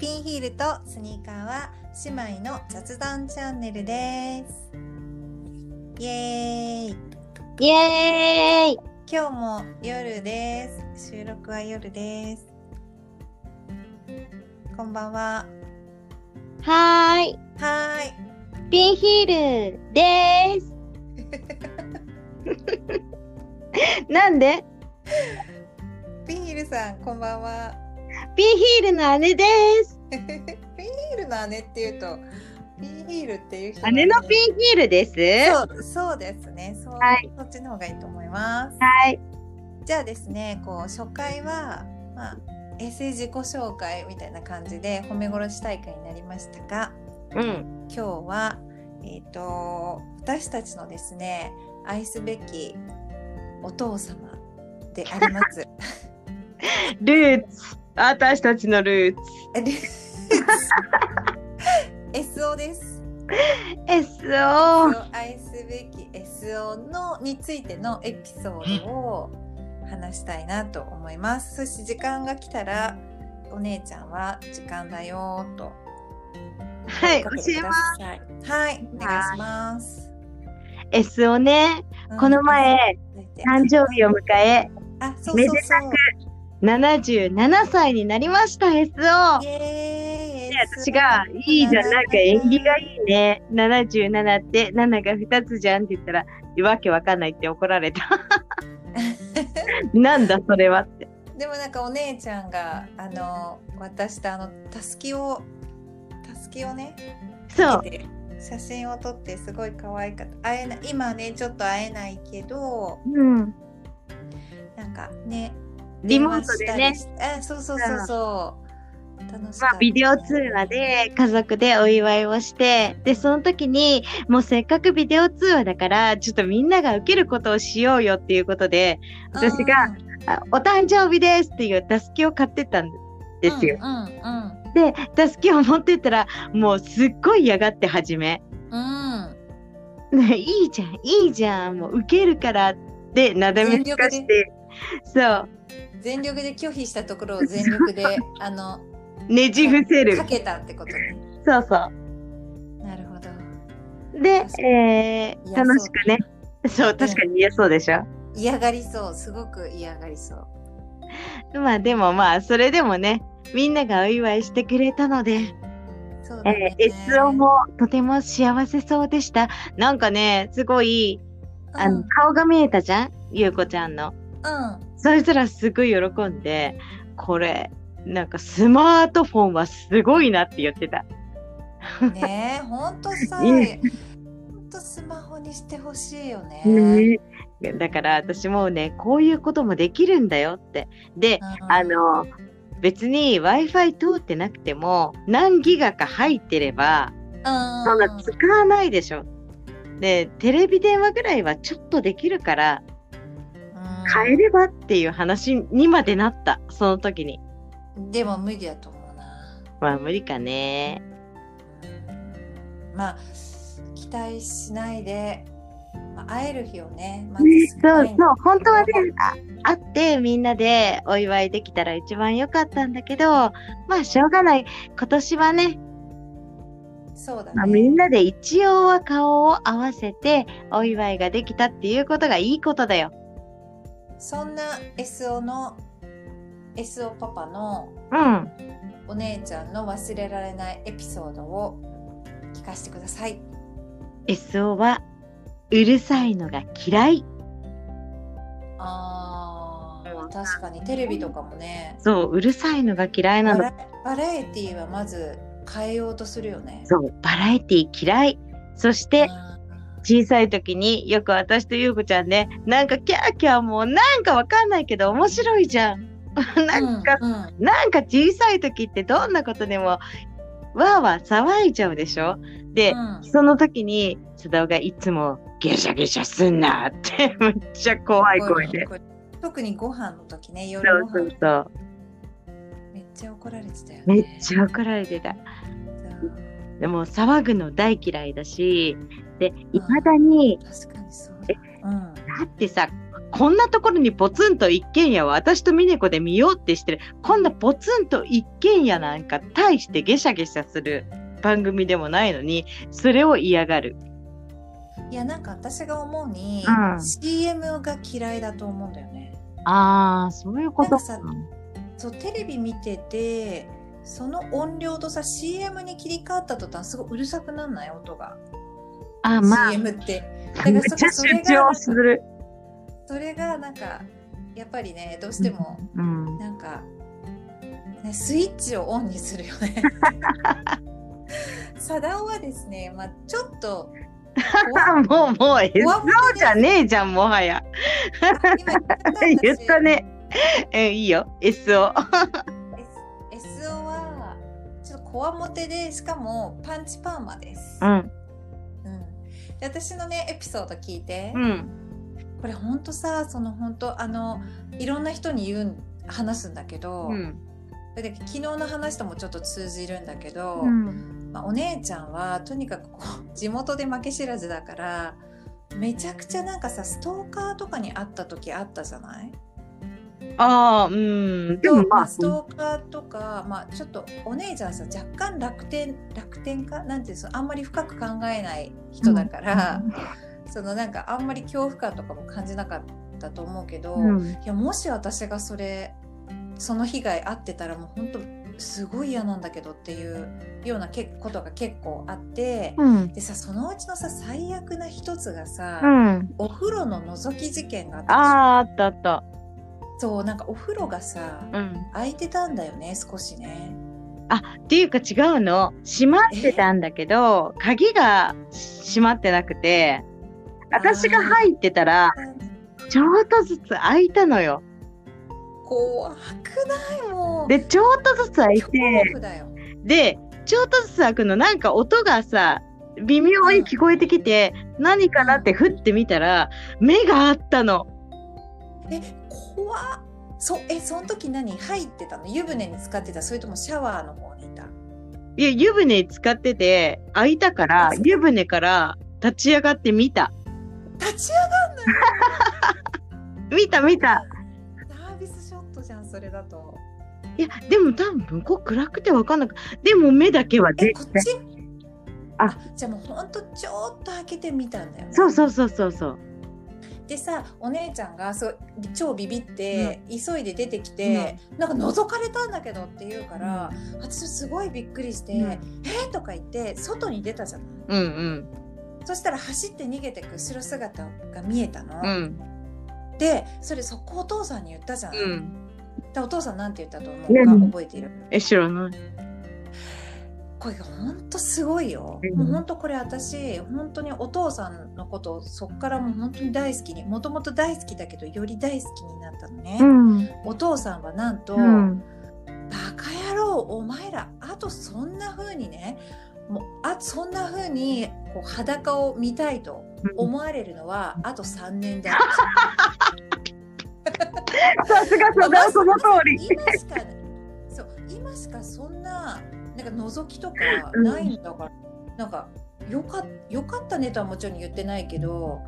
ピンヒールとスニーカーは姉妹の雑談チャンネルです。イエーイイエーイ今日も夜です。収録は夜です。こんばんは。はーい。はピンヒールでーす。なんで？ーい。ピンヒールさん、こんばんは。ピンヒールの姉です。ピンヒールの姉っていうと、ピンヒールっていう人姉のピンヒールです。そうそうですね。そう、はいそっちの方がいいと思います。はい。じゃあですね、こう初回はまあ衛星自己紹介みたいな感じで褒め殺し大会になりましたが、うん。今日はえっ、と私たちのですね愛すべきお父様であります。ルーツ。私たちのルーツ。え SO です。SO。愛すべき SO のについてのエピソードを話したいなと思います。そして時間が来たらお姉ちゃんは時間だよーとはい、教えます。はい、お願いします。SO ね、うんこの前、誕生日を迎え、めでそうそう。77歳になりました、SO。私が「いいじゃんなんか縁起がいいね。77って7が2つじゃん」って言ったら「わけわかんない」って怒られた。なんだそれはって。でもなんかお姉ちゃんがあの渡したあのたすきをたすきをねそう。写真を撮ってすごい可愛かった。会えない今ねちょっと会えないけどうん。なんかねリモートでね。電話したりしあそうそう。そうそうまあビデオ通話で家族でお祝いをしてでその時にもうせっかくビデオ通話だからちょっとみんなが受けることをしようよっていうことで私があお誕生日ですっていうたすきを買ってったんですよ、うんうんでたすきを持ってったらもうすっごい嫌がって始め。うん、いいじゃん、いいじゃん、もう受けるからってなだめすかして、そう、全力で拒否したところを全力で あのねじ伏せるか。けたってことねそうそなるほどう。で、えー、楽しくね。そう、確かに言えそうでしょ。嫌がりそうすごく嫌がりそうまあでもまあ、それでもね、みんながお祝いしてくれたので、そうだねえー、SO もとても幸せそうでした。なんかね、すごい、あの、うん顔が見えたじゃん？ゆうこちゃんの。うんそしたらすごい喜んで、これ、なんかスマートフォンはすごいなって言ってた。ねえ、ほんとさ、いほんとスマホにしてほしいよね。ねだから私もね、こういうこともできるんだよって。で、うんあ、の、別に Wi-Fi 通ってなくても何ギガか入ってれば、うん、そんな使わないでしょ。で、テレビ電話ぐらいはちょっとできるから、変えればっていう話にまでなった、その時に。うんでも無理だと思うな。まあ無理かね。うんまあ、期待しないで、まあ、会える日をね、まねずそうそう、本当はね会ってみんなでお祝いできたら一番良かったんだけど、まあしょうがない。今年はね、そうだまあ、みね。んなで一応は顔を合わせてお祝いができたっていうことがいいことだよ。そんな SO の SO パパのうん。お姉ちゃんの忘れられないエピソードを聞かせてください。SO はうるさいのが嫌い。あうんー確かにテレビとかもねそう、うるさいのが嫌いなの。バラバラエティーはまず変えようとするよね。そう、バラエティ嫌い。そして、小さい時によく私とゆうこちゃんね、なんかキャーキャーもうなんかわかんないけど面白いじゃん。なんか、うんうんなんか小さい時ってどんなことでもわーわー騒いじゃうでしょ？で、うんその時に須田がいつもゲシャゲシャすんなって めっちゃ怖い声で。特にご飯の時ね夜そうご飯そうそう。めっちゃ怒られてたよね。めっちゃ怒られてた。でも騒ぐの大嫌いだし、で、いまだに、確かにそうだ。うん。だってさ、ここんなところにポツンと一軒家を私と峰子で見ようってしてる。こんなポツンと一軒家なんか大してゲシャゲシャする番組でもないのに、それを嫌がる。いやなんか私が思うに、うん CM が嫌いだと思うんだよね。ああ、そういうことかさそうテレビ見ててその音量とさ CM に切り替わった途端すごいうるさくなんない音が、あーまあ、CM って。だからめっちゃそそれ主が張する。それがなんかやっぱりねどうしてもうん。なんか、ね、スイッチをオンにするよね。サダオはですね、まあ、ちょっと もう、もう、SO わじゃねえじゃん、もはや。言ったね。え、いいよ、SO。こわもてでしかもパンチパーマです。うん。うんで私のねエピソード聞いて、うん。これほんとさその本当あのいろんな人に言うん話すんだけど、うん。で昨日の話ともちょっと通じるんだけど、うん。まあ、お姉ちゃんはとにかくこう地元で負け知らずだからめちゃくちゃなんかさストーカーとかに会った時あったじゃない？ああ、うん。でもまあ、ストーカーとか、まあ、ちょっとお姉ちゃんさ若干楽天楽天かなんていうのあんまり深く考えない人だから、そのなんかあんまり恐怖感とかも感じなかったと思うけど、うん。いやもし私がそれその被害あってたらもう本当すごい嫌なんだけどっていうようなけことが結構あって、うん。でさそのうちのさ最悪な一つがさ、うん。お風呂の覗き事件があったあ、あったあった。そうなんかお風呂がさ、うん。開いてたんだよね少しね。っていうか違うの。閉まってたんだけど、鍵が閉まってなくて、私が入ってたら、ちょっとずつ開いたのよ。怖くない？もう。で、ちょっとずつ開い恐て。で、ちょっとずつ開くの、なんか音がさ、微妙に聞こえてきて、何かなって振ってみたら、目があったの。え怖っ。そえその時何？入ってたの？湯船に使ってた？それともシャワーの方にいた？いや、湯船使ってて、開いたから湯船から立ち上がって見た。立ち上がんの？よ 見た見た。サービスショットじゃんそれだと。いや、でも多分向こう暗くてわかんなくでも目だけはえ出て。こっち？ああ。じゃあもうほんとちょっと開けてみたんだよね。そうそうそうそうそう。でさお姉ちゃんがそう超ビビって、急いで出てきて、なんか覗かれたんだけどって言うから、私すごいびっくりして「うん。えー？とか言って外に出たじゃないうんうん。そしたら走って逃げてく後ろ姿が見えたの、うん。でそれそこお父さんに言ったじゃない、うん。でお父さんなんて言ったと思うか？何覚えている？え、知らない。これほんとすごいよ、うんもうほんとこれ私本当にお父さんのことをそっからもう本当に大好きにもともと大好きだけどより大好きになったのね、うん。お父さんはなんと、うん。バカ野郎お前らあとそんな風にねもうあそんな風にこう裸を見たいと思われるのはあと3年ださすがその通り。今しかそう今しかそんななんか覗きとかないんだから、なんかよかよかったねとはもちろん言ってないけど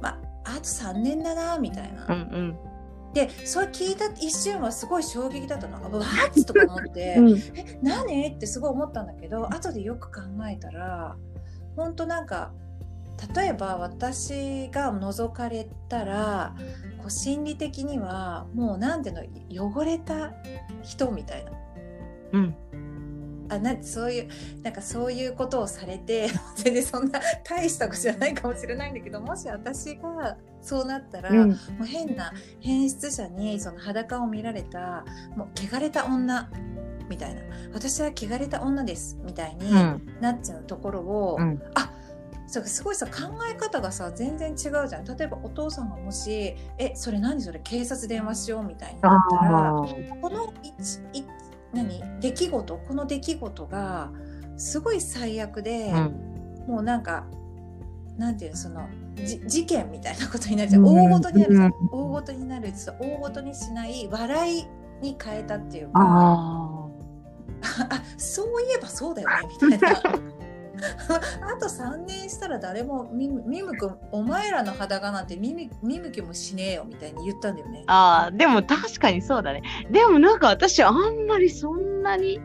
まああと3年だなみたいな、うんうん。でそれ聞いた一瞬はすごい衝撃だったのあわっ とか思って、うん。え何？ってすごい思ったんだけど後でよく考えたら本当なんか例えば私が覗かれたらこう心理的にはもう何ていうの汚れた人みたいなうん。あなんそういうなんかそういうことをされて 全然そんな大したことじゃないかもしれないんだけどもし私がそうなったら、うん。もう変な変質者にその裸を見られたもう汚れた女みたいな私は汚れた女ですみたいにうん。なっちゃうところを、うんあそうすごいさ考え方がさ全然違うじゃん例えばお父さんがもし「えそれ何それ警察電話しよう」みたいになったら。この一一何？出来事？この出来事がすごい最悪で、うん。もうなんかなんていうのそのじ事件みたいなことになるじゃん。うん。大ごとになるじゃん。うん。大ごとになる大ごとにしない笑いに変えたっていうか。あ あそういえばそうだよねみたいな あと3年したら誰も見見向くお前らの裸なんて見見見向きもしねえよみたいに言ったんだよね。ああ、でも確かにそうだね。でもなんか私あんまりそんなに。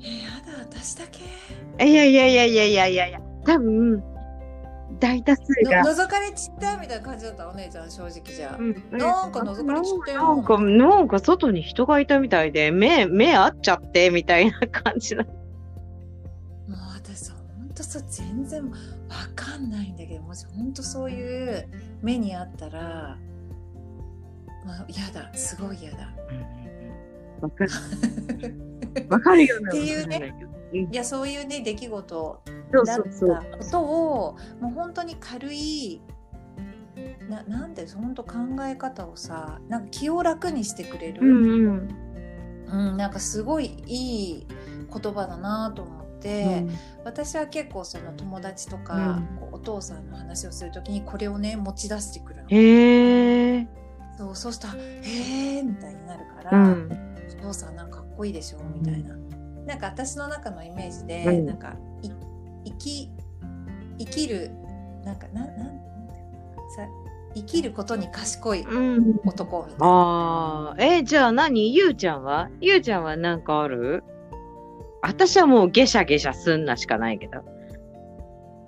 えー、やだ私だけいやいやいやいやいやいやいや、多分、大多数が。の覗かれちったみたいな感じだったお姉ちゃん正直じゃあ。うんなんか覗かれちったよなんか、なんか外に人がいたみたいで、目、目合っちゃって、みたいな感じだ。もう私さ全然わかんないんだけどもしほんとそういう目にあったらまあ嫌だすごい嫌だ。わかる。わかるよっていうねね。いやそういうね出来事だっそうそう。たことをもう本当に軽いななんで本当考え方をさなんか気を楽にしてくれる、うんうん。うんなんかすごいいい言葉だなと思私は結構その友達とか、うんこうお父さんの話をするときにこれをね持ち出してくるの。へえ。そうそうしたら「へえ」みたいになるかうら、ん。お父さんなんかかっこいいでしょみたいな。なんか私の中のイメージで、うんなんかい生き生きるなんかなんなんさ生きることに賢いうん。男みたいな。ああ、え、じゃあ何？ゆうちゃんは？ゆうちゃんはなんかある？私はもうゲシャゲシャすんなしかないけど。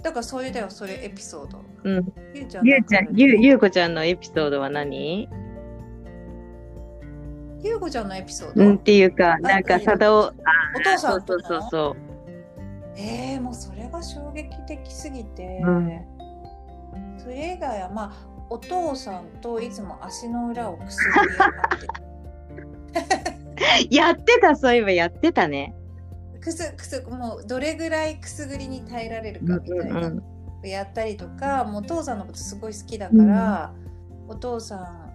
だからそれだよそれエピソード。うん。ゆうちゃんゆうゆう、ゆうこちゃんのエピソードは何？ゆうこちゃんのエピソード、うん、っていうか、なんか、さだお、お父さんとそうそうそうそう。えー、もうそれが衝撃的すぎて、うんそれ以外はまあお父さんといつも足の裏をくすぐって やってた、そういえばやってたね。くすくすもうどれぐらいくすぐりに耐えられるかみたいな、やったりとかもうお父さんのことすごい好きだから、お父さ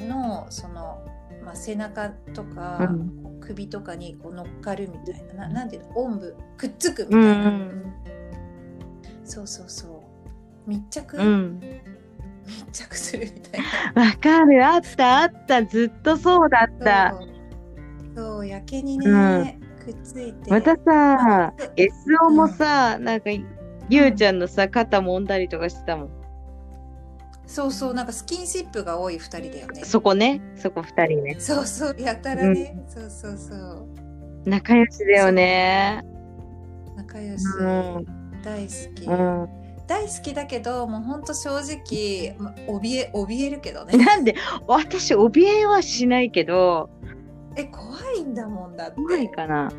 んのその、まあ、背中とか、うん。首とかにこう乗っかるみたいな。ななんていうの？おんぶくっつくみうんたいな、うんそうそうそう。密着、うん。密着するみたいな。わかる、あった、あった、ずっとそうだった。そうやけにね、うんくっついて。またさ、うん SO もさ、なんか、ゆうちゃんのさ、肩揉んだりとかしてたもん。そうそうなんかスキンシップが多い2人だよね。そこね、そこ二人ね。そうそうやたらね、そうそうそう。仲良しだよね。仲良し、うん。大好き、うん。大好きだけどもうほんと正直ま怯え怯えるけどね。なんで、私、怯えはしないけど、え怖いんだもんだって。怖いかな。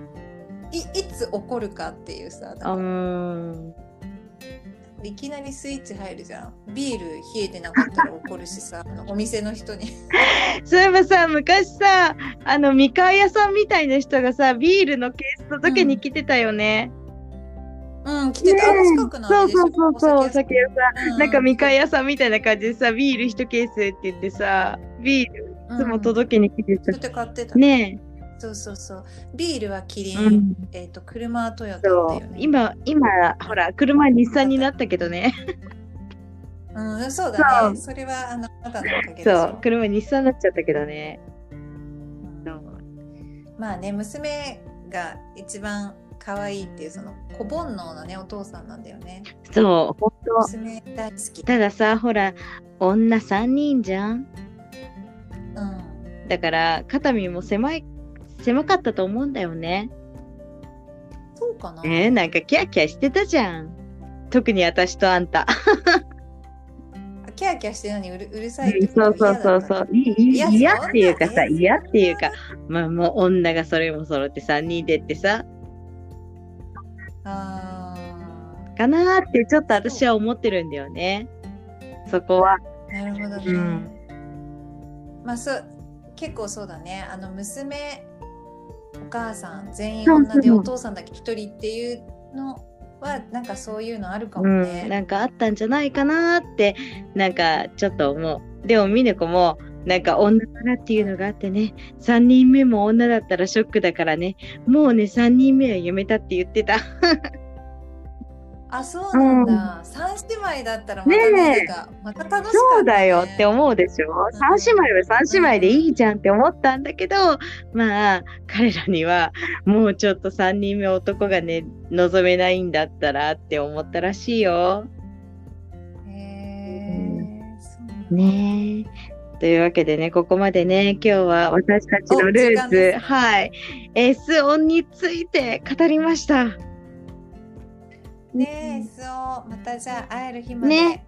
いいつ起こるかっていうさうなん。いきなりスイッチ入るじゃん。ビール冷えてなかったら怒るしさお店の人に。そういえばさ、昔さ、あの、みかん屋さんみたいな人がさ、ビールのケース届けに来てたよね。うん。来てた、あの近くのあそうそうそうそう、おお酒酒屋さ屋さん。ん。なんかみかん屋さんみたいな感じでさ、ビール一ケースって言ってさ、ビールいつも届けに来てたそうや。って買ってた、ねそうそうそうビールはキリえ。ン、うん。えっ、と車はトヨタだよね。今、今、ほら、車日産になったけどね。うん、そうだね。それはあのあなたのおかげそう、車日産になっちゃったけどね。まあね、娘が一番可愛いっていうその小煩悩なねお父さんなんだよね。そう、本当娘大好き。たださ、ほら、女3人じゃん。うん。だから、肩身も狭い、狭かったと思うんだよね。そうかな。えー、なんかキャーキャーしてたじゃん。特に私とあんた。キャーキャーして何うるうるさいそうそうそうそう。いいいや嫌っていうかさ、嫌っていうか、まあもう女がそれも揃って3人でってさ、あかなーってちょっと私は思ってるんだよね。そこは。ーなるほどね。うんまあそう結構そうだね。あの娘お母さん全員女でお父さんだけ？一人っていうのはなんかそういうのあるかうん、もね。なんかあったんじゃないかなーって、なんかちょっと思う。でも、ミネコも、なんか女からっていうのがあってね、3人目も女だったらショックだからね、もうね、3人目はやめたって言ってた。あそうなんだ、三姉妹だったらまたねまた楽しかった、ね、そうだよって思うでしょ？ん。三姉妹は三姉妹でいいじゃんって思ったんだけど、まあ、彼らにはもうちょっと三人目男がね、望めないんだったらって思ったらしいよ。へえねえ。というわけでね、ここまでね、今日は私たちのルーツ、はい、S 音について語りました。ねえ SO またじゃあ会える日まで、ね。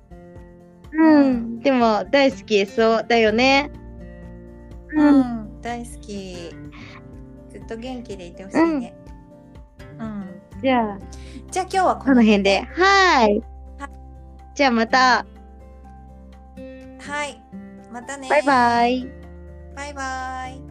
うん。でも、大好き SO だよね。ううん。ん、大好き。ずっと元気でいてほしいね、うん。じゃあ、じゃあ今日はここの辺で。はい。は。じゃあまた、はい。またね。バイバイ。バイバイ